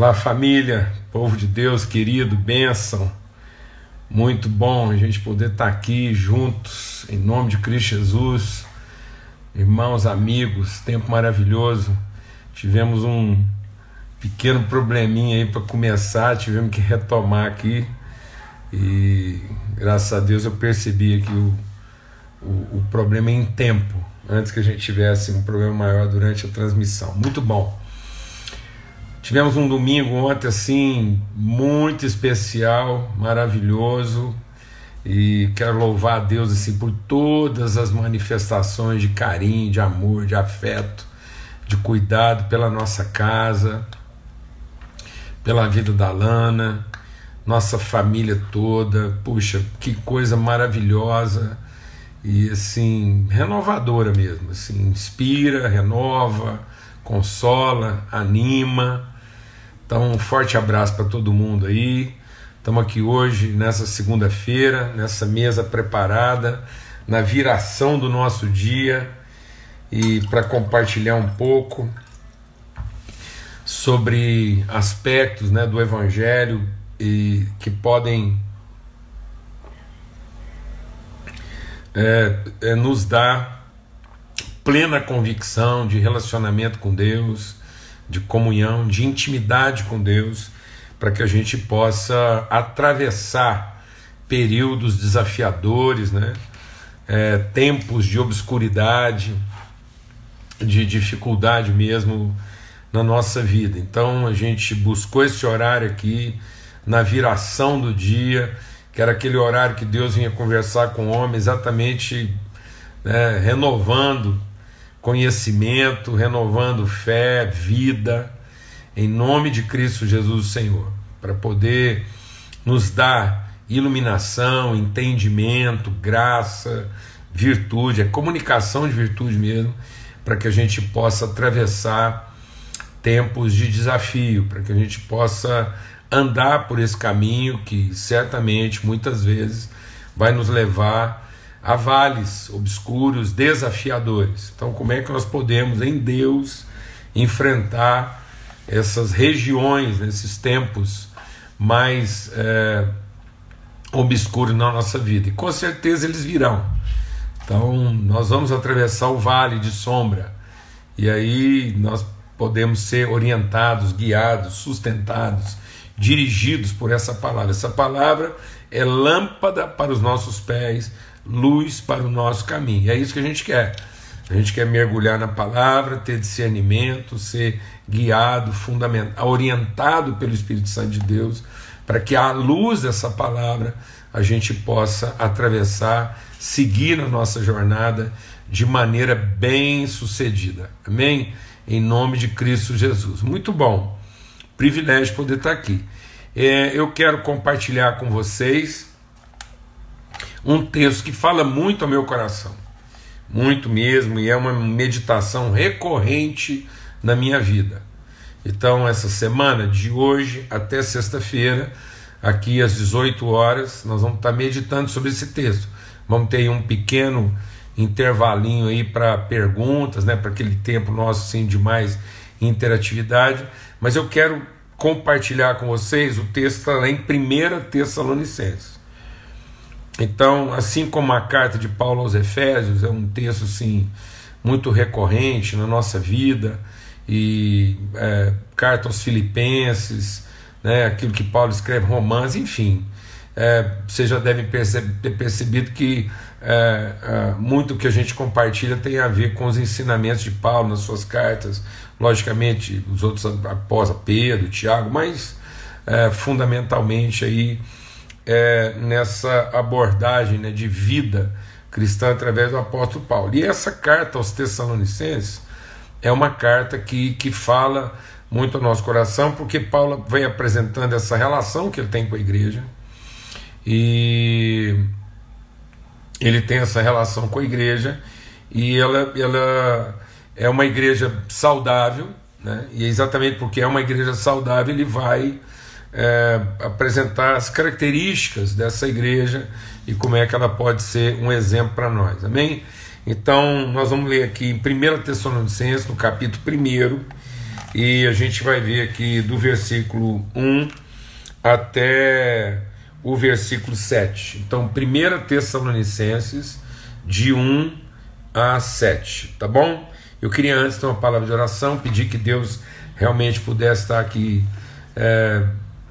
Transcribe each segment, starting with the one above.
Olá, família, povo de Deus querido, bênção. Muito bom a gente poder estar aqui juntos, em nome de Cristo Jesus. Irmãos, amigos, tempo maravilhoso. Tivemos um pequeno probleminha aí para começar, tivemos que retomar aqui. E graças a Deus eu percebi aqui o, o, o problema em tempo, antes que a gente tivesse um problema maior durante a transmissão. Muito bom. Tivemos um domingo ontem assim muito especial, maravilhoso. E quero louvar a Deus assim por todas as manifestações de carinho, de amor, de afeto, de cuidado pela nossa casa, pela vida da Lana, nossa família toda. Puxa, que coisa maravilhosa e assim renovadora mesmo, assim, inspira, renova, consola, anima então, um forte abraço para todo mundo aí. Estamos aqui hoje, nessa segunda-feira, nessa mesa preparada, na viração do nosso dia e para compartilhar um pouco sobre aspectos né, do Evangelho e que podem é, é, nos dar plena convicção de relacionamento com Deus de comunhão, de intimidade com Deus, para que a gente possa atravessar períodos desafiadores, né? É, tempos de obscuridade, de dificuldade mesmo na nossa vida. Então a gente buscou esse horário aqui na viração do dia, que era aquele horário que Deus vinha conversar com o homem, exatamente né, renovando conhecimento, renovando fé, vida, em nome de Cristo Jesus, Senhor, para poder nos dar iluminação, entendimento, graça, virtude, é comunicação de virtude mesmo, para que a gente possa atravessar tempos de desafio, para que a gente possa andar por esse caminho que certamente muitas vezes vai nos levar a vales obscuros, desafiadores. Então, como é que nós podemos, em Deus, enfrentar essas regiões, esses tempos mais é, obscuros na nossa vida? E com certeza eles virão. Então, nós vamos atravessar o vale de sombra, e aí nós podemos ser orientados, guiados, sustentados, dirigidos por essa palavra. Essa palavra é lâmpada para os nossos pés luz para o nosso caminho. É isso que a gente quer. A gente quer mergulhar na palavra, ter discernimento, ser guiado, fundamentado, orientado pelo Espírito Santo de Deus, para que à luz dessa palavra a gente possa atravessar, seguir na nossa jornada de maneira bem sucedida. Amém? Em nome de Cristo Jesus. Muito bom. Privilégio poder estar aqui. É, eu quero compartilhar com vocês um texto que fala muito ao meu coração, muito mesmo, e é uma meditação recorrente na minha vida. Então, essa semana, de hoje até sexta-feira, aqui às 18 horas, nós vamos estar meditando sobre esse texto. Vamos ter um pequeno intervalinho aí para perguntas, né, para aquele tempo nosso assim, de mais interatividade, mas eu quero compartilhar com vocês o texto lá em 1 Tessalonicenses. Então, assim como a carta de Paulo aos Efésios é um texto assim, muito recorrente na nossa vida, e é, carta aos Filipenses, né, aquilo que Paulo escreve, Romanos, enfim, é, vocês já devem ter percebido que é, é, muito que a gente compartilha tem a ver com os ensinamentos de Paulo nas suas cartas, logicamente os outros após Pedro, Tiago, mas é, fundamentalmente aí é, nessa abordagem né, de vida cristã através do apóstolo Paulo. E essa carta aos Tessalonicenses é uma carta que, que fala muito ao nosso coração, porque Paulo vem apresentando essa relação que ele tem com a igreja, e ele tem essa relação com a igreja, e ela, ela é uma igreja saudável, né? e é exatamente porque é uma igreja saudável, ele vai é, apresentar as características dessa igreja e como é que ela pode ser um exemplo para nós. Amém? Então, nós vamos ler aqui em 1 Tessalonicenses, no capítulo 1, e a gente vai ver aqui do versículo 1 até o versículo 7. Então, 1 Tessalonicenses, de 1 a 7, tá bom? Eu queria antes ter uma palavra de oração, pedir que Deus realmente pudesse estar aqui é,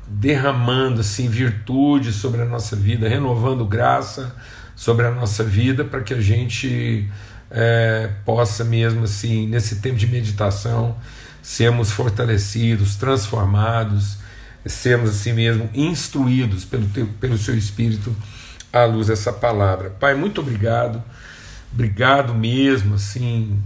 derramando assim virtude sobre a nossa vida, renovando graça sobre a nossa vida, para que a gente é, possa mesmo assim nesse tempo de meditação sermos fortalecidos, transformados, sermos assim mesmo instruídos pelo teu, pelo seu Espírito à luz dessa palavra. Pai, muito obrigado, obrigado mesmo assim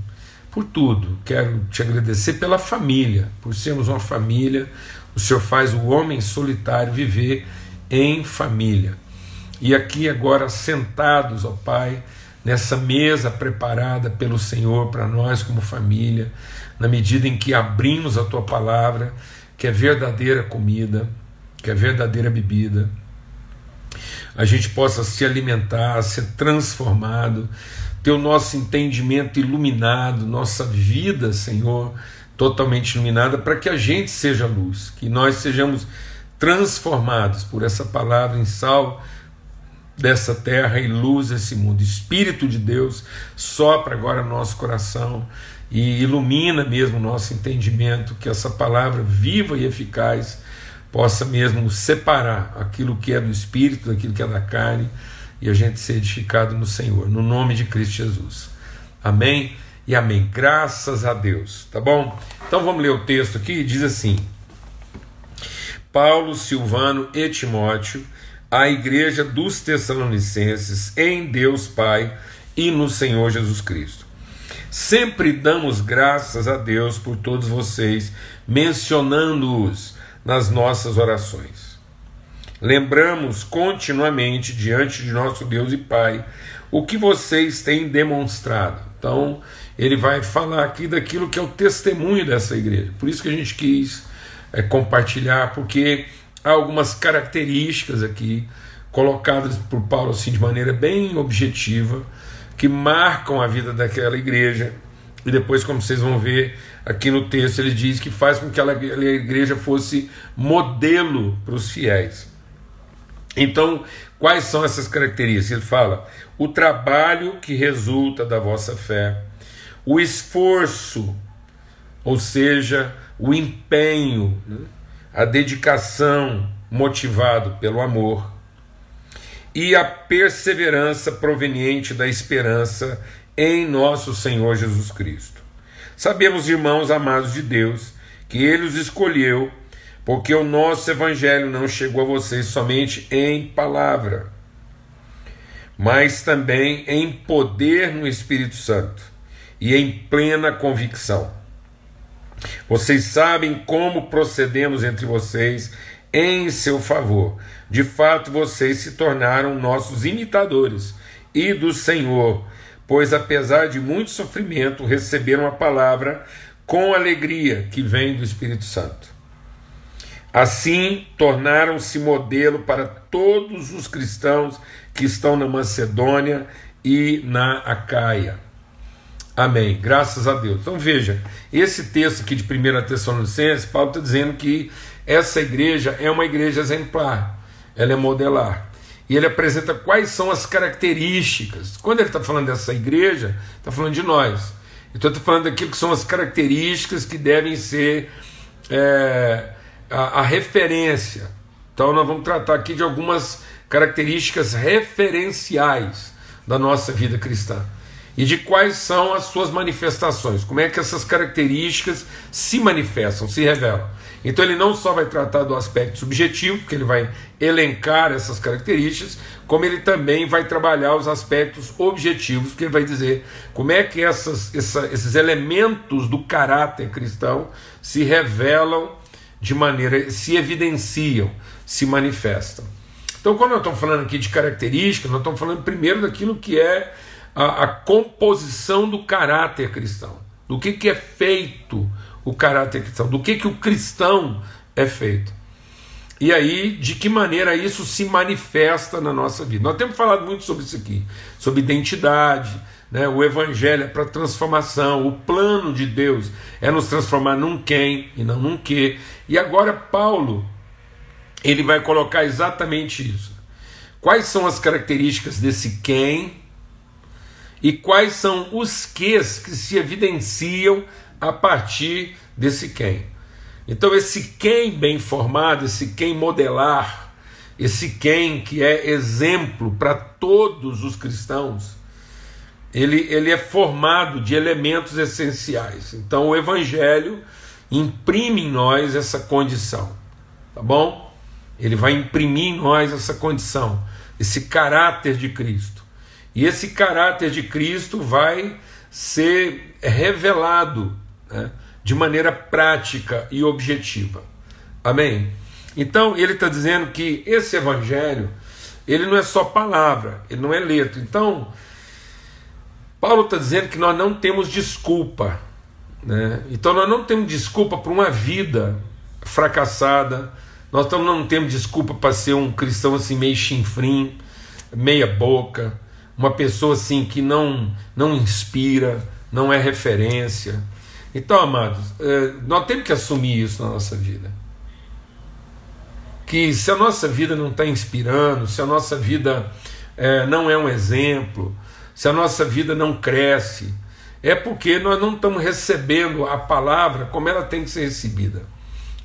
por tudo. Quero te agradecer pela família, por sermos uma família. O Senhor faz o homem solitário viver em família. E aqui agora sentados, ó Pai, nessa mesa preparada pelo Senhor para nós como família, na medida em que abrimos a tua palavra, que é verdadeira comida, que é verdadeira bebida, a gente possa se alimentar, ser transformado, ter o nosso entendimento iluminado, nossa vida, Senhor, totalmente iluminada, para que a gente seja luz, que nós sejamos transformados por essa palavra em sal dessa terra e luz desse mundo. Espírito de Deus sopra agora no nosso coração e ilumina mesmo nosso entendimento, que essa palavra viva e eficaz possa mesmo separar aquilo que é do espírito daquilo que é da carne e a gente ser edificado no Senhor, no nome de Cristo Jesus. Amém e amém. Graças a Deus, tá bom? Então vamos ler o texto aqui, diz assim: Paulo, Silvano e Timóteo, à igreja dos Tessalonicenses, em Deus Pai e no Senhor Jesus Cristo. Sempre damos graças a Deus por todos vocês, mencionando-os nas nossas orações lembramos continuamente diante de nosso Deus e Pai o que vocês têm demonstrado. Então, ele vai falar aqui daquilo que é o testemunho dessa igreja. Por isso que a gente quis é, compartilhar, porque há algumas características aqui colocadas por Paulo assim de maneira bem objetiva que marcam a vida daquela igreja. E depois, como vocês vão ver aqui no texto, ele diz que faz com que aquela igreja fosse modelo para os fiéis. Então, quais são essas características? Ele fala: o trabalho que resulta da vossa fé, o esforço, ou seja, o empenho, a dedicação motivado pelo amor e a perseverança proveniente da esperança em nosso Senhor Jesus Cristo. Sabemos, irmãos amados de Deus, que Ele os escolheu porque o nosso evangelho não chegou a vocês somente em palavra, mas também em poder no Espírito Santo e em plena convicção. Vocês sabem como procedemos entre vocês em seu favor. De fato, vocês se tornaram nossos imitadores e do Senhor, pois apesar de muito sofrimento, receberam a palavra com alegria que vem do Espírito Santo. Assim, tornaram-se modelo para todos os cristãos que estão na Macedônia e na Acaia. Amém. Graças a Deus. Então veja, esse texto aqui de 1 Tessalonicenses, Paulo está dizendo que essa igreja é uma igreja exemplar, ela é modelar. E ele apresenta quais são as características. Quando ele está falando dessa igreja, está falando de nós. Então está falando daquilo que são as características que devem ser é, a, a referência. Então, nós vamos tratar aqui de algumas características referenciais da nossa vida cristã e de quais são as suas manifestações, como é que essas características se manifestam, se revelam. Então ele não só vai tratar do aspecto subjetivo, porque ele vai elencar essas características, como ele também vai trabalhar os aspectos objetivos, porque ele vai dizer como é que essas, essa, esses elementos do caráter cristão se revelam de maneira se evidenciam, se manifestam. Então, quando nós estamos falando aqui de características, nós estamos falando primeiro daquilo que é a, a composição do caráter cristão, do que, que é feito o caráter cristão, do que, que o cristão é feito. E aí, de que maneira isso se manifesta na nossa vida? Nós temos falado muito sobre isso aqui, sobre identidade, né? o Evangelho é para transformação, o plano de Deus é nos transformar num quem e não num que. E agora Paulo ele vai colocar exatamente isso. Quais são as características desse quem e quais são os ques que se evidenciam a partir desse quem. Então, esse quem bem formado, esse quem modelar, esse quem que é exemplo para todos os cristãos, ele, ele é formado de elementos essenciais. Então o Evangelho imprime em nós essa condição, tá bom? Ele vai imprimir em nós essa condição, esse caráter de Cristo. E esse caráter de Cristo vai ser revelado né, de maneira prática e objetiva. Amém? Então ele está dizendo que esse Evangelho ele não é só palavra, ele não é letra. Então Paulo está dizendo que nós não temos desculpa. Né? Então nós não temos desculpa para uma vida fracassada, nós não temos desculpa para ser um cristão assim meio chinfrim, meia boca, uma pessoa assim que não, não inspira, não é referência. Então, amados, é, nós temos que assumir isso na nossa vida. Que se a nossa vida não está inspirando, se a nossa vida é, não é um exemplo, se a nossa vida não cresce, é porque nós não estamos recebendo a palavra como ela tem que ser recebida,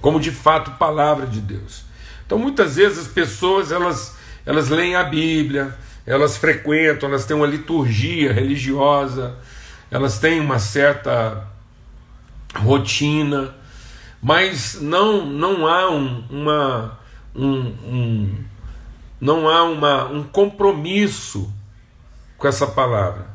como de fato palavra de Deus. Então muitas vezes as pessoas elas, elas leem a Bíblia, elas frequentam, elas têm uma liturgia religiosa, elas têm uma certa rotina, mas não, não há um, uma, um, um, não há uma, um compromisso com essa palavra.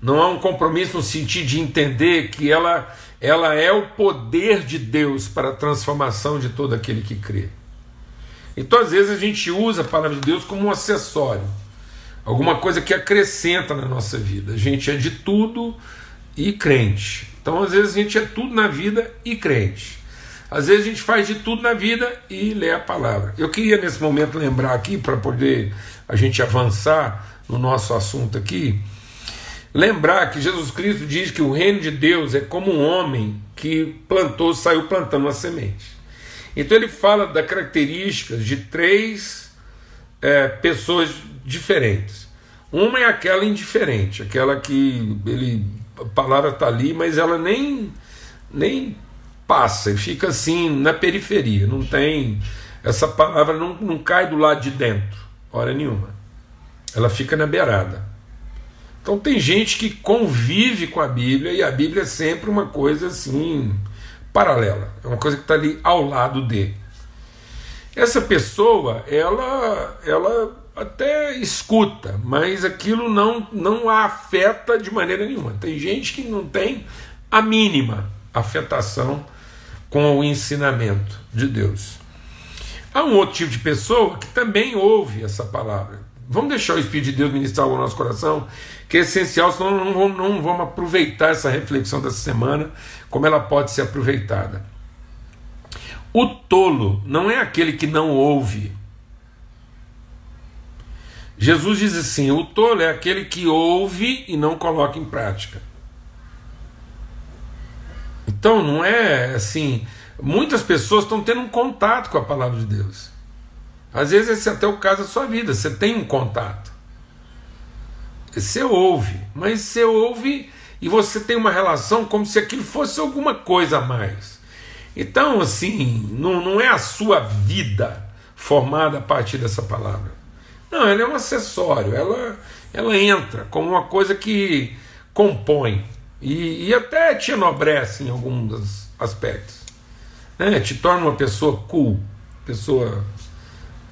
Não há um compromisso no sentido de entender que ela, ela é o poder de Deus para a transformação de todo aquele que crê. Então, às vezes, a gente usa a palavra de Deus como um acessório, alguma coisa que acrescenta na nossa vida. A gente é de tudo e crente. Então, às vezes, a gente é tudo na vida e crente. Às vezes, a gente faz de tudo na vida e lê a palavra. Eu queria, nesse momento, lembrar aqui, para poder a gente avançar no nosso assunto aqui, lembrar que Jesus Cristo diz que o reino de Deus é como um homem que plantou, saiu plantando uma semente. Então ele fala da características de três é, pessoas diferentes. Uma é aquela indiferente, aquela que ele, a palavra está ali, mas ela nem, nem passa e fica assim na periferia. Não tem. Essa palavra não, não cai do lado de dentro, hora nenhuma ela fica na beirada. Então tem gente que convive com a Bíblia e a Bíblia é sempre uma coisa assim paralela, é uma coisa que está ali ao lado de. Essa pessoa, ela, ela até escuta, mas aquilo não, não a afeta de maneira nenhuma. Tem gente que não tem a mínima afetação com o ensinamento de Deus. Há um outro tipo de pessoa que também ouve essa palavra, Vamos deixar o Espírito de Deus ministrar o nosso coração, que é essencial, senão não vamos, não vamos aproveitar essa reflexão dessa semana como ela pode ser aproveitada. O tolo não é aquele que não ouve. Jesus diz assim: o tolo é aquele que ouve e não coloca em prática. Então não é assim. Muitas pessoas estão tendo um contato com a palavra de Deus. Às vezes esse é até o caso da sua vida, você tem um contato. Você ouve, mas você ouve e você tem uma relação como se aquilo fosse alguma coisa a mais. Então, assim, não, não é a sua vida formada a partir dessa palavra. Não, ela é um acessório, ela, ela entra como uma coisa que compõe e, e até te enobrece em alguns aspectos. Né? Te torna uma pessoa cool, pessoa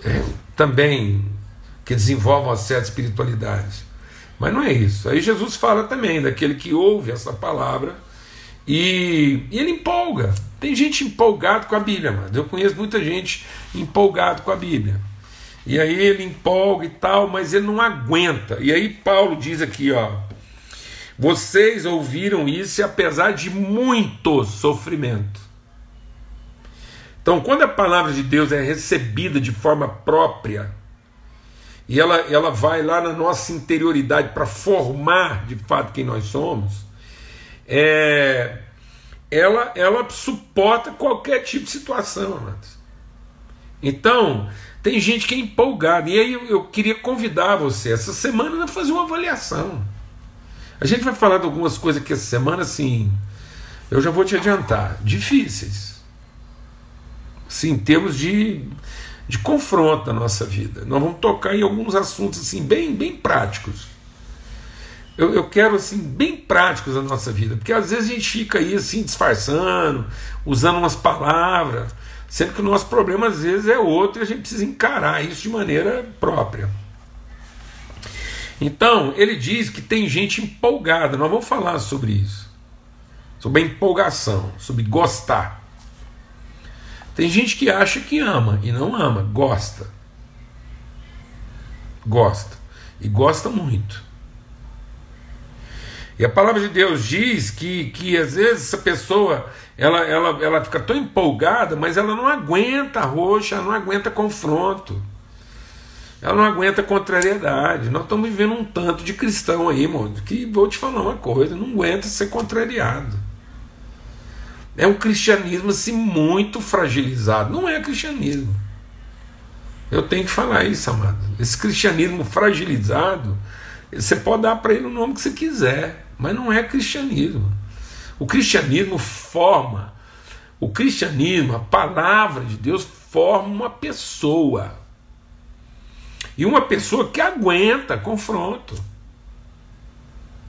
é, também que desenvolvam uma certa espiritualidade. Mas não é isso. Aí Jesus fala também daquele que ouve essa palavra e, e ele empolga. Tem gente empolgado com a Bíblia, mano. Eu conheço muita gente empolgado com a Bíblia. E aí ele empolga e tal, mas ele não aguenta. E aí Paulo diz aqui, ó: Vocês ouviram isso e apesar de muito sofrimento, então, quando a palavra de Deus é recebida de forma própria e ela, ela vai lá na nossa interioridade para formar de fato quem nós somos, é, ela, ela suporta qualquer tipo de situação. Amados. Então, tem gente que é empolgada, e aí eu, queria convidar você essa semana a fazer uma avaliação. A gente vai falar de algumas coisas que essa semana, assim, eu já vou te adiantar, difíceis. Sim, em termos de de confronto na nossa vida. Nós vamos tocar em alguns assuntos assim bem, bem práticos. Eu, eu quero assim bem práticos na nossa vida, porque às vezes a gente fica aí assim disfarçando, usando umas palavras, sendo que o nosso problema às vezes é outro e a gente precisa encarar isso de maneira própria. Então, ele diz que tem gente empolgada, nós vamos falar sobre isso. Sobre a empolgação, sobre gostar. Tem gente que acha que ama e não ama, gosta. Gosta. E gosta muito. E a palavra de Deus diz que, que às vezes essa pessoa ela, ela, ela fica tão empolgada, mas ela não aguenta roxa, ela não aguenta confronto. Ela não aguenta contrariedade. Nós estamos vivendo um tanto de cristão aí, irmão, que vou te falar uma coisa, não aguenta ser contrariado. É um cristianismo assim muito fragilizado. Não é cristianismo. Eu tenho que falar isso, amado. Esse cristianismo fragilizado, você pode dar para ele o nome que você quiser, mas não é cristianismo. O cristianismo forma, o cristianismo, a palavra de Deus forma uma pessoa. E uma pessoa que aguenta confronto,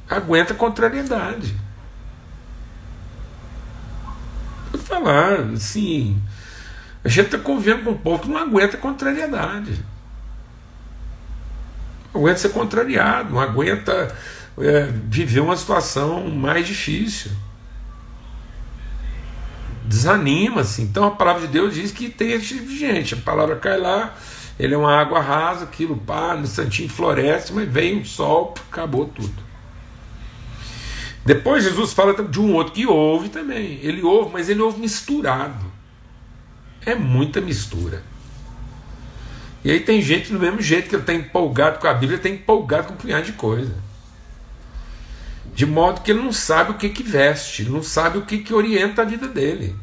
aguenta contrariedade. falar, assim, a gente está convivendo com um povo que não aguenta contrariedade. Não aguenta ser contrariado, não aguenta é, viver uma situação mais difícil. Desanima-se. Então a palavra de Deus diz que tem esse tipo de gente. A palavra cai lá, ele é uma água rasa, aquilo pá, no instantinho floresce, mas vem um sol, acabou tudo. Depois Jesus fala de um outro que ouve também. Ele ouve, mas ele ouve misturado. É muita mistura. E aí tem gente do mesmo jeito que ele está empolgado com a Bíblia, está empolgado com um punhado de coisa. De modo que ele não sabe o que, que veste, não sabe o que, que orienta a vida dele.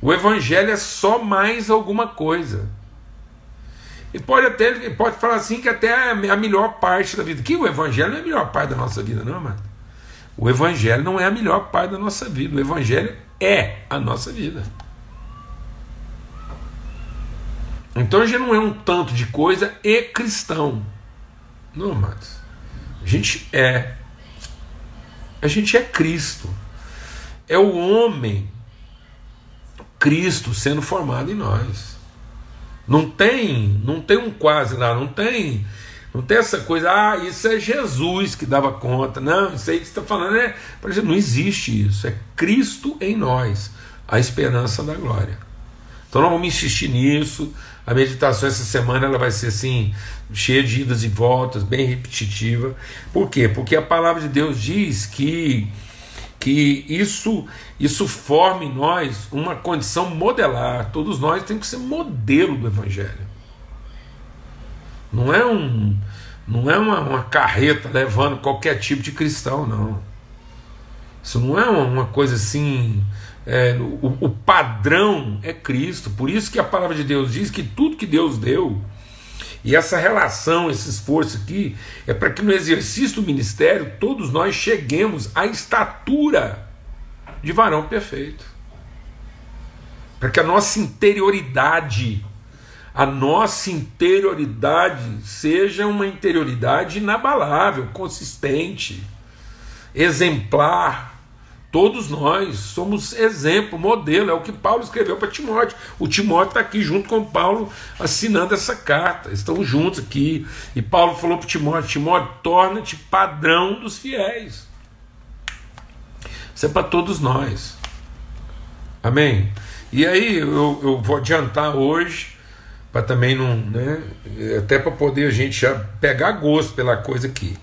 O Evangelho é só mais alguma coisa. E pode até pode falar assim que até é a melhor parte da vida. Que o Evangelho não é a melhor parte da nossa vida, não, mano. O Evangelho não é a melhor parte da nossa vida, o Evangelho é a nossa vida. Então gente não é um tanto de coisa e cristão. Não, mas a gente é. A gente é Cristo. É o homem Cristo sendo formado em nós. Não tem, não tem um quase lá, não tem não tem essa coisa, ah, isso é Jesus que dava conta. Não, isso aí que está falando é. Não existe isso. É Cristo em nós, a esperança da glória. Então nós vamos insistir nisso. A meditação essa semana ela vai ser assim, cheia de idas e voltas, bem repetitiva. Por quê? Porque a palavra de Deus diz que, que isso, isso forma em nós uma condição modelar. Todos nós temos que ser modelo do Evangelho. Não é um, não é uma, uma carreta levando qualquer tipo de cristão, não. Isso não é uma coisa assim. É, o, o, padrão é Cristo. Por isso que a palavra de Deus diz que tudo que Deus deu, e essa relação, esse esforço aqui, é para que no exercício do ministério todos nós cheguemos à estatura de varão perfeito. Para que a nossa interioridade a nossa interioridade seja uma interioridade inabalável, consistente, exemplar. Todos nós somos exemplo, modelo, é o que Paulo escreveu para Timóteo. O Timóteo está aqui junto com Paulo assinando essa carta, estão juntos aqui. E Paulo falou para Timóteo: Timóteo, torna-te padrão dos fiéis. Isso é para todos nós. Amém? E aí eu, eu vou adiantar hoje para também não, né, até para poder a gente já pegar gosto pela coisa aqui.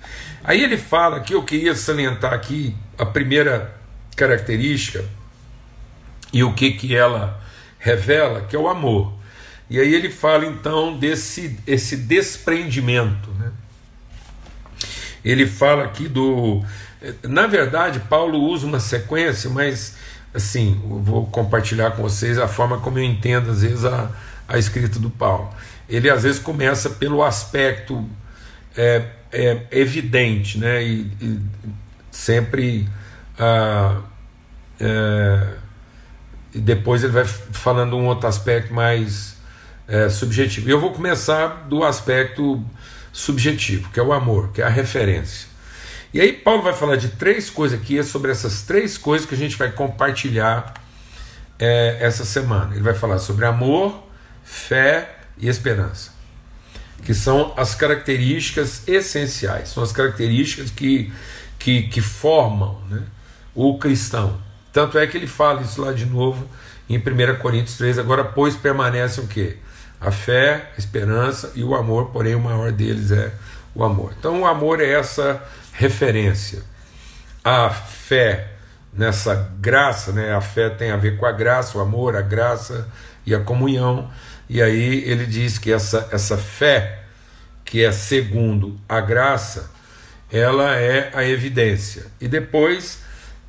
Aí ele fala que eu queria salientar aqui a primeira característica e o que que ela revela, que é o amor. E aí ele fala então desse esse desprendimento. Né? Ele fala aqui do. Na verdade, Paulo usa uma sequência, mas assim, vou compartilhar com vocês a forma como eu entendo, às vezes, a, a escrita do Paulo. Ele às vezes começa pelo aspecto é, é, evidente, né? E, e sempre. Ah, é, e depois ele vai falando um outro aspecto mais é, subjetivo. Eu vou começar do aspecto subjetivo, que é o amor, que é a referência. E aí Paulo vai falar de três coisas aqui, é sobre essas três coisas que a gente vai compartilhar é, essa semana. Ele vai falar sobre amor, fé e esperança, que são as características essenciais, são as características que, que, que formam né, o cristão. Tanto é que ele fala isso lá de novo em 1 Coríntios 3, agora pois permanecem o quê? A fé, a esperança e o amor, porém o maior deles é o amor. Então o amor é essa referência. A fé nessa graça, né? A fé tem a ver com a graça, o amor, a graça e a comunhão. E aí ele diz que essa, essa fé, que é segundo a graça, ela é a evidência. E depois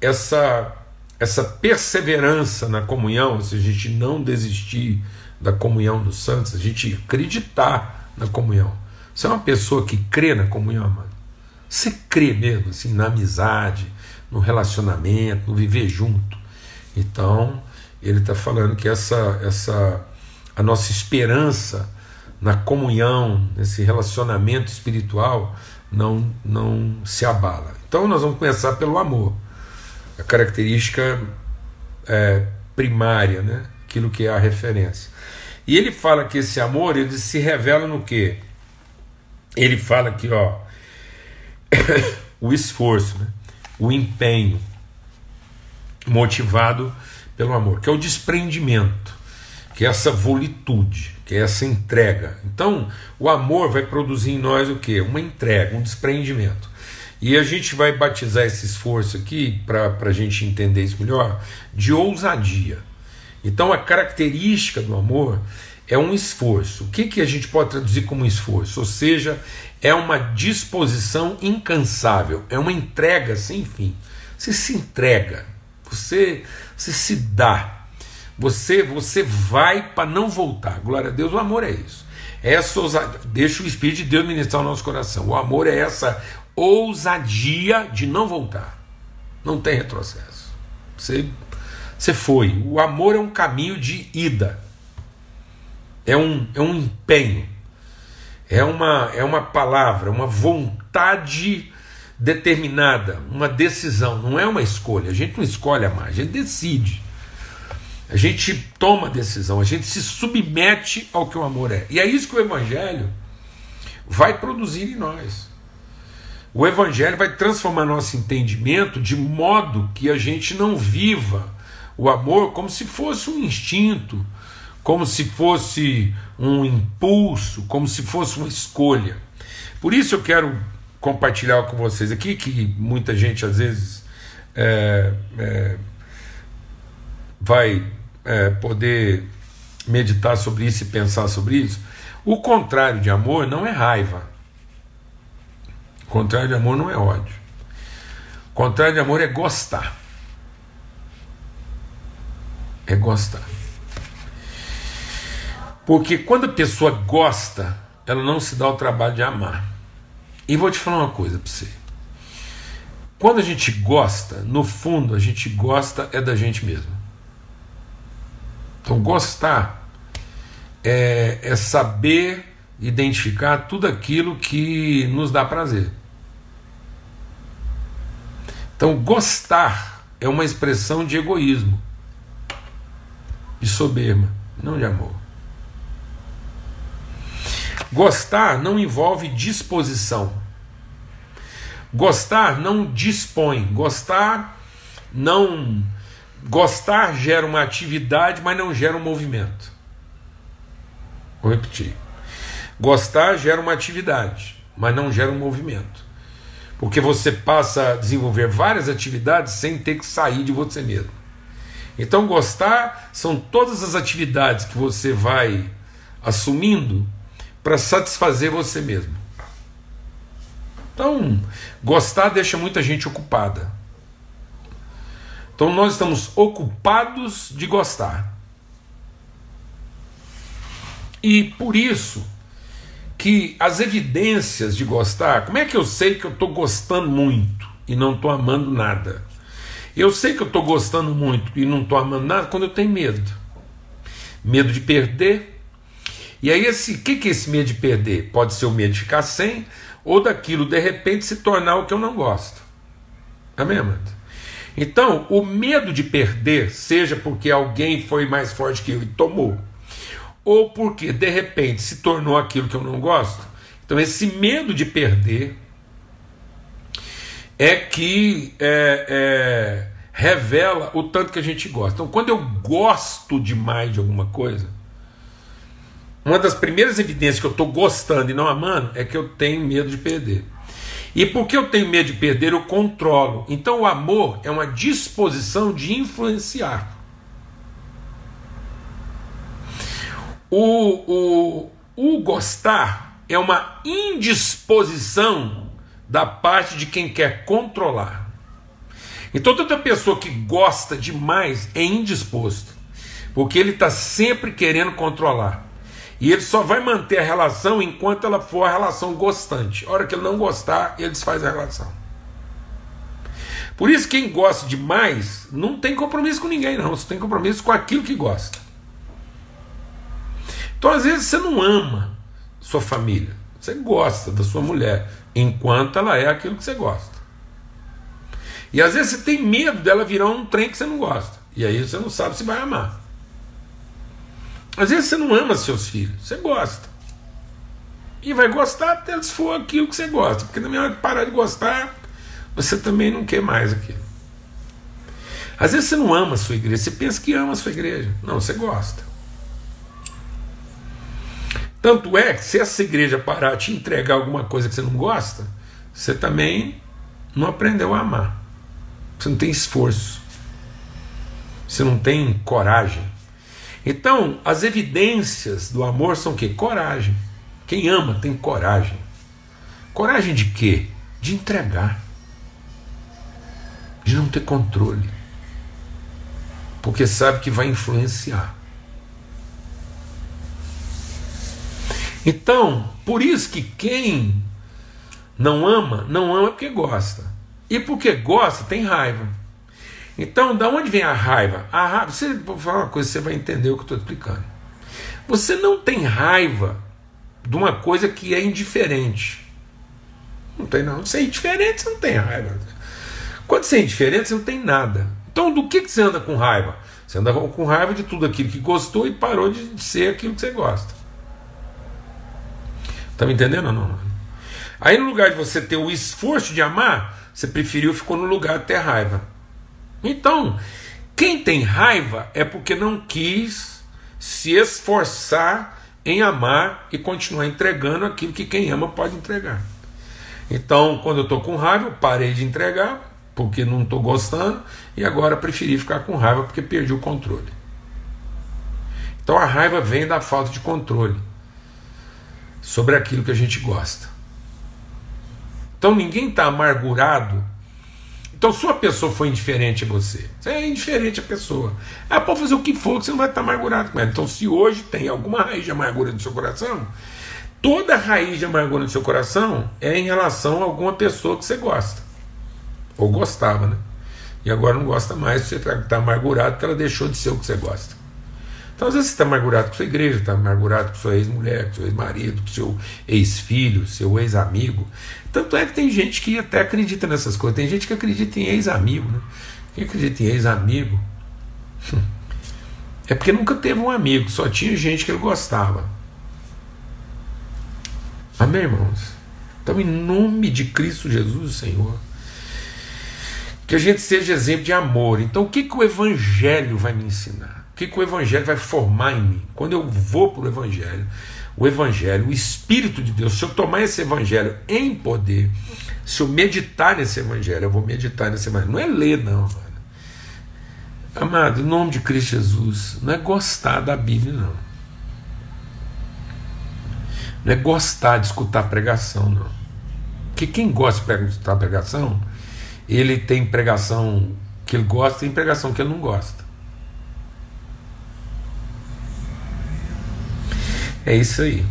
essa essa perseverança na comunhão, se a gente não desistir da comunhão dos santos, a gente acreditar na comunhão. Você é uma pessoa que crê na comunhão, mano. Você crê mesmo assim na amizade, no relacionamento, no viver junto. Então, ele está falando que essa essa a nossa esperança na comunhão, nesse relacionamento espiritual, não, não se abala. Então nós vamos começar pelo amor, a característica é, primária, né? aquilo que é a referência. E ele fala que esse amor ele se revela no que? Ele fala aqui, ó, o esforço, né? o empenho motivado pelo amor, que é o desprendimento que é essa volitude, que é essa entrega. Então, o amor vai produzir em nós o que? Uma entrega, um desprendimento. E a gente vai batizar esse esforço aqui, para a gente entender isso melhor, de ousadia. Então, a característica do amor é um esforço. O que, que a gente pode traduzir como esforço? Ou seja, é uma disposição incansável, é uma entrega sem fim. Você se entrega, você, você se dá, você você vai para não voltar. Glória a Deus, o amor é isso. É essa ousadia, deixa o Espírito de Deus ministrar o nosso coração. O amor é essa ousadia de não voltar. Não tem retrocesso. Você, você foi. O amor é um caminho de ida. É um, é um empenho. É uma, é uma palavra, uma vontade determinada, uma decisão. Não é uma escolha. A gente não escolhe mais, a gente decide. A gente toma decisão, a gente se submete ao que o amor é. E é isso que o Evangelho vai produzir em nós. O Evangelho vai transformar nosso entendimento de modo que a gente não viva o amor como se fosse um instinto, como se fosse um impulso, como se fosse uma escolha. Por isso eu quero compartilhar com vocês aqui, que muita gente às vezes é, é, vai é, poder meditar sobre isso e pensar sobre isso, o contrário de amor não é raiva. O contrário de amor não é ódio. O contrário de amor é gostar. É gostar. Porque quando a pessoa gosta, ela não se dá o trabalho de amar. E vou te falar uma coisa para você. Quando a gente gosta, no fundo, a gente gosta é da gente mesmo. Então, gostar é, é saber identificar tudo aquilo que nos dá prazer. Então, gostar é uma expressão de egoísmo, de soberba, não de amor. Gostar não envolve disposição. Gostar não dispõe. Gostar não Gostar gera uma atividade, mas não gera um movimento. Vou repetir. Gostar gera uma atividade, mas não gera um movimento. Porque você passa a desenvolver várias atividades sem ter que sair de você mesmo. Então, gostar são todas as atividades que você vai assumindo para satisfazer você mesmo. Então, gostar deixa muita gente ocupada. Então, nós estamos ocupados de gostar. E por isso que as evidências de gostar, como é que eu sei que eu estou gostando muito e não estou amando nada? Eu sei que eu estou gostando muito e não estou amando nada quando eu tenho medo. Medo de perder. E aí, esse que, que é esse medo de perder? Pode ser o medo de ficar sem, ou daquilo de repente se tornar o que eu não gosto. Amém, amado? Então, o medo de perder, seja porque alguém foi mais forte que eu e tomou, ou porque de repente se tornou aquilo que eu não gosto. Então, esse medo de perder é que é, é, revela o tanto que a gente gosta. Então, quando eu gosto demais de alguma coisa, uma das primeiras evidências que eu estou gostando e não amando é que eu tenho medo de perder. E porque eu tenho medo de perder, eu controlo. Então, o amor é uma disposição de influenciar. O, o, o gostar é uma indisposição da parte de quem quer controlar. Então, toda pessoa que gosta demais é indisposto, porque ele está sempre querendo controlar. E ele só vai manter a relação enquanto ela for a relação gostante. A hora que ele não gostar, ele desfaz a relação. Por isso, quem gosta demais não tem compromisso com ninguém, não. Você tem compromisso com aquilo que gosta. Então, às vezes, você não ama sua família. Você gosta da sua mulher, enquanto ela é aquilo que você gosta. E às vezes você tem medo dela virar um trem que você não gosta. E aí você não sabe se vai amar. Às vezes você não ama seus filhos, você gosta. E vai gostar até se for aquilo que você gosta. Porque na minha hora de parar de gostar, você também não quer mais aquilo. Às vezes você não ama a sua igreja, você pensa que ama a sua igreja. Não, você gosta. Tanto é que se essa igreja parar de te entregar alguma coisa que você não gosta, você também não aprendeu a amar. Você não tem esforço. Você não tem coragem. Então, as evidências do amor são o quê? Coragem. Quem ama tem coragem. Coragem de quê? De entregar. De não ter controle. Porque sabe que vai influenciar. Então, por isso que quem não ama, não ama porque gosta. E porque gosta, tem raiva. Então, da onde vem a raiva? A raiva, você vou falar uma coisa, você vai entender o que eu estou explicando. Você não tem raiva de uma coisa que é indiferente. Não tem não. Você é indiferente, você não tem raiva. Quando você é indiferente, você não tem nada. Então, do que, que você anda com raiva? Você anda com raiva de tudo aquilo que gostou e parou de ser aquilo que você gosta. Está me entendendo ou não? Aí no lugar de você ter o esforço de amar, você preferiu ficou no lugar de ter raiva. Então, quem tem raiva é porque não quis se esforçar em amar e continuar entregando aquilo que quem ama pode entregar. Então, quando eu estou com raiva, eu parei de entregar porque não estou gostando e agora preferi ficar com raiva porque perdi o controle. Então a raiva vem da falta de controle sobre aquilo que a gente gosta. Então ninguém está amargurado. Então, se uma pessoa for indiferente a você, você é indiferente a pessoa. Ela pode fazer o que for, que você não vai estar amargurado com ela. Então, se hoje tem alguma raiz de amargura no seu coração, toda raiz de amargura no seu coração é em relação a alguma pessoa que você gosta. Ou gostava, né? E agora não gosta mais, você está amargurado porque ela deixou de ser o que você gosta. Então, às vezes, você está amargurado com sua igreja, está amargurado com sua ex-mulher, com seu ex-marido, com seu ex-filho, seu ex-amigo. Tanto é que tem gente que até acredita nessas coisas. Tem gente que acredita em ex-amigo. Né? Quem acredita em ex-amigo é porque nunca teve um amigo, só tinha gente que ele gostava. Amém, irmãos? Então, em nome de Cristo Jesus, Senhor, que a gente seja exemplo de amor. Então, o que, que o Evangelho vai me ensinar? O que, que o Evangelho vai formar em mim? Quando eu vou para o Evangelho, o Evangelho, o Espírito de Deus, se eu tomar esse Evangelho em poder, se eu meditar nesse Evangelho, eu vou meditar nesse Evangelho. Não é ler, não, mano. Amado, em nome de Cristo Jesus, não é gostar da Bíblia, não. Não é gostar de escutar pregação, não. Porque quem gosta de escutar pregação, ele tem pregação que ele gosta e tem pregação que ele não gosta. É isso aí.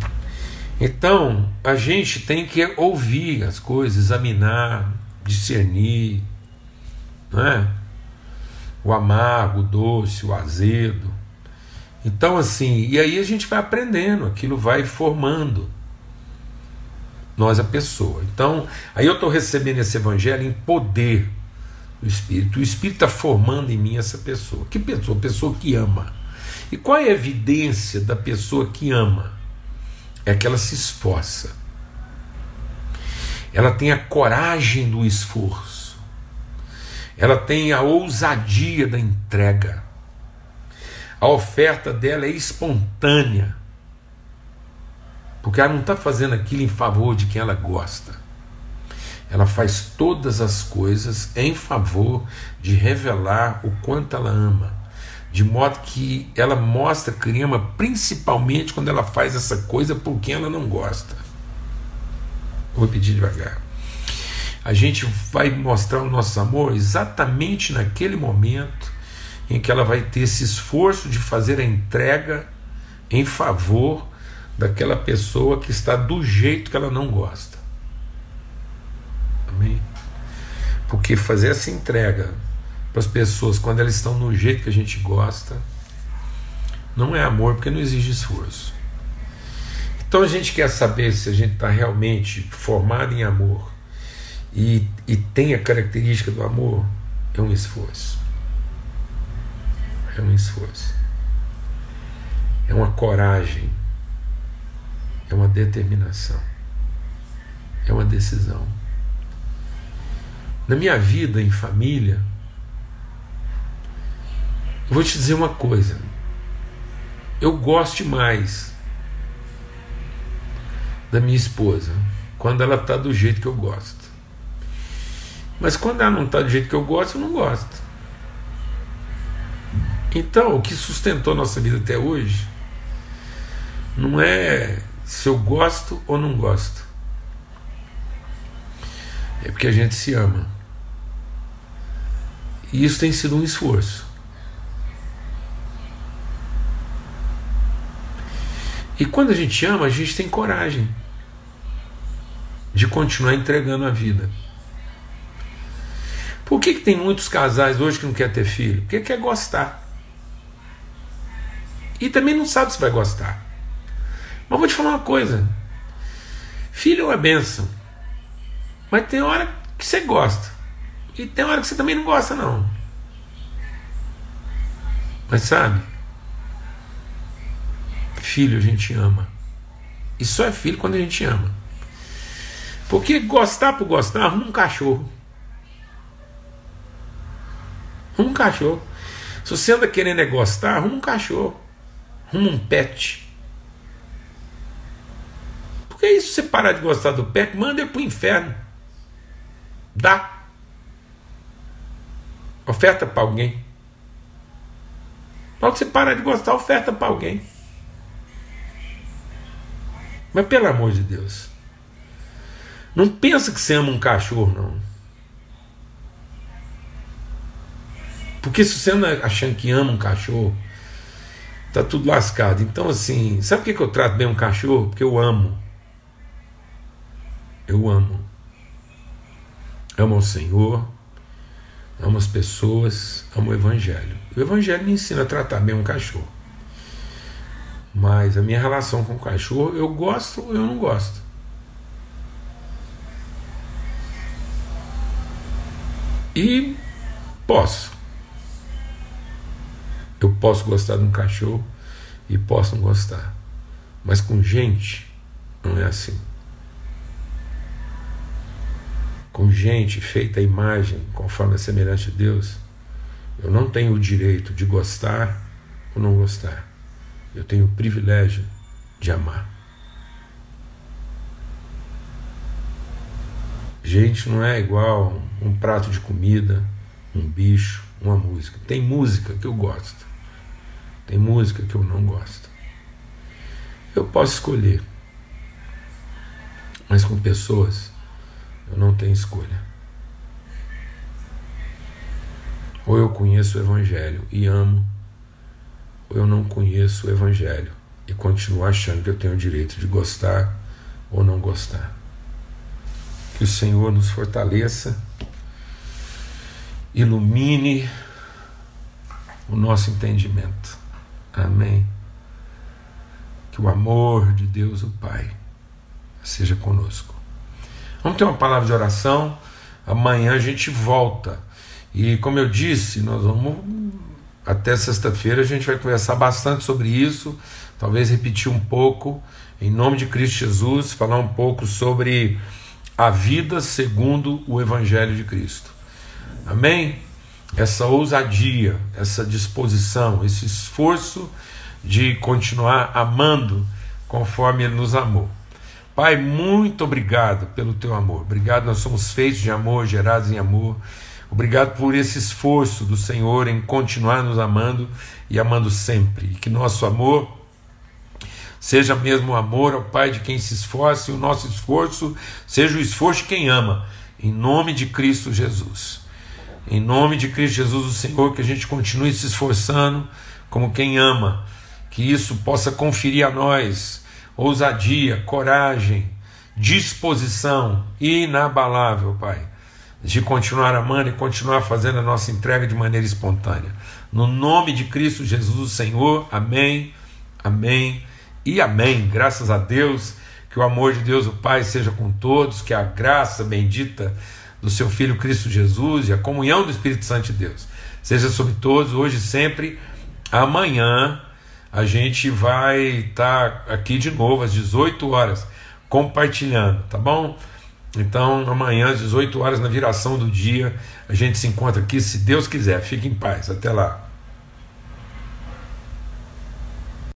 Então, a gente tem que ouvir as coisas, examinar, discernir, não é? O amargo, o doce, o azedo. Então, assim, e aí a gente vai aprendendo, aquilo vai formando nós, a pessoa. Então, aí eu estou recebendo esse evangelho em poder do Espírito. O Espírito está formando em mim essa pessoa. Que pessoa? Pessoa que ama. E qual é a evidência da pessoa que ama? É que ela se esforça. Ela tem a coragem do esforço. Ela tem a ousadia da entrega. A oferta dela é espontânea. Porque ela não está fazendo aquilo em favor de quem ela gosta. Ela faz todas as coisas em favor de revelar o quanto ela ama de modo que ela mostra que ama principalmente quando ela faz essa coisa por quem ela não gosta. Vou repetir devagar. A gente vai mostrar o nosso amor exatamente naquele momento em que ela vai ter esse esforço de fazer a entrega em favor daquela pessoa que está do jeito que ela não gosta. Amém? Porque fazer essa entrega para as pessoas quando elas estão no jeito que a gente gosta. Não é amor porque não exige esforço. Então a gente quer saber se a gente está realmente formado em amor e, e tem a característica do amor, é um esforço. É um esforço. É uma coragem. É uma determinação. É uma decisão. Na minha vida em família, eu vou te dizer uma coisa. Eu gosto mais da minha esposa quando ela está do jeito que eu gosto. Mas quando ela não está do jeito que eu gosto, eu não gosto. Então, o que sustentou nossa vida até hoje não é se eu gosto ou não gosto. É porque a gente se ama. E isso tem sido um esforço. E quando a gente ama, a gente tem coragem de continuar entregando a vida. Por que, que tem muitos casais hoje que não quer ter filho? Porque quer gostar. E também não sabe se vai gostar. Mas vou te falar uma coisa: filho é uma benção. Mas tem hora que você gosta. E tem hora que você também não gosta, não. Mas sabe? Filho a gente ama. E só é filho quando a gente ama. Porque gostar por gostar, arruma um cachorro. Arruma um cachorro. Se você anda querendo é gostar, arruma um cachorro. Arruma um pet. Porque isso, você parar de gostar do pet, manda ele pro inferno. Dá. Oferta para alguém. Logo que você parar de gostar, oferta para alguém. Mas pelo amor de Deus, não pensa que você ama um cachorro, não. Porque se você anda achando que ama um cachorro, tá tudo lascado. Então, assim, sabe por que eu trato bem um cachorro? Porque eu amo. Eu amo. Amo o Senhor, amo as pessoas, amo o Evangelho. O Evangelho me ensina a tratar bem um cachorro. Mas a minha relação com o cachorro, eu gosto ou eu não gosto. E posso. Eu posso gostar de um cachorro e posso não gostar. Mas com gente, não é assim. Com gente feita a imagem, conforme a semelhança de Deus, eu não tenho o direito de gostar ou não gostar. Eu tenho o privilégio de amar. Gente não é igual um prato de comida, um bicho, uma música. Tem música que eu gosto, tem música que eu não gosto. Eu posso escolher. Mas com pessoas, eu não tenho escolha. Ou eu conheço o Evangelho e amo, eu não conheço o Evangelho e continuo achando que eu tenho o direito de gostar ou não gostar. Que o Senhor nos fortaleça, ilumine o nosso entendimento. Amém. Que o amor de Deus, o Pai, seja conosco. Vamos ter uma palavra de oração. Amanhã a gente volta. E como eu disse, nós vamos até sexta-feira a gente vai conversar bastante sobre isso, talvez repetir um pouco, em nome de Cristo Jesus, falar um pouco sobre a vida segundo o Evangelho de Cristo. Amém? Essa ousadia, essa disposição, esse esforço de continuar amando conforme Ele nos amou. Pai, muito obrigado pelo teu amor. Obrigado, nós somos feitos de amor, gerados em amor. Obrigado por esse esforço do Senhor em continuar nos amando e amando sempre. E que nosso amor seja mesmo o amor ao Pai de quem se esforça e o nosso esforço seja o esforço de quem ama. Em nome de Cristo Jesus. Em nome de Cristo Jesus, o Senhor, que a gente continue se esforçando como quem ama. Que isso possa conferir a nós ousadia, coragem, disposição inabalável, Pai, de continuar amando e continuar fazendo a nossa entrega de maneira espontânea. No nome de Cristo Jesus, o Senhor, amém, amém e amém. Graças a Deus, que o amor de Deus, o Pai, seja com todos, que a graça bendita do seu Filho Cristo Jesus e a comunhão do Espírito Santo de Deus seja sobre todos, hoje e sempre. Amanhã a gente vai estar tá aqui de novo às 18 horas, compartilhando, tá bom? Então, amanhã às 18 horas, na viração do dia, a gente se encontra aqui, se Deus quiser. Fique em paz. Até lá.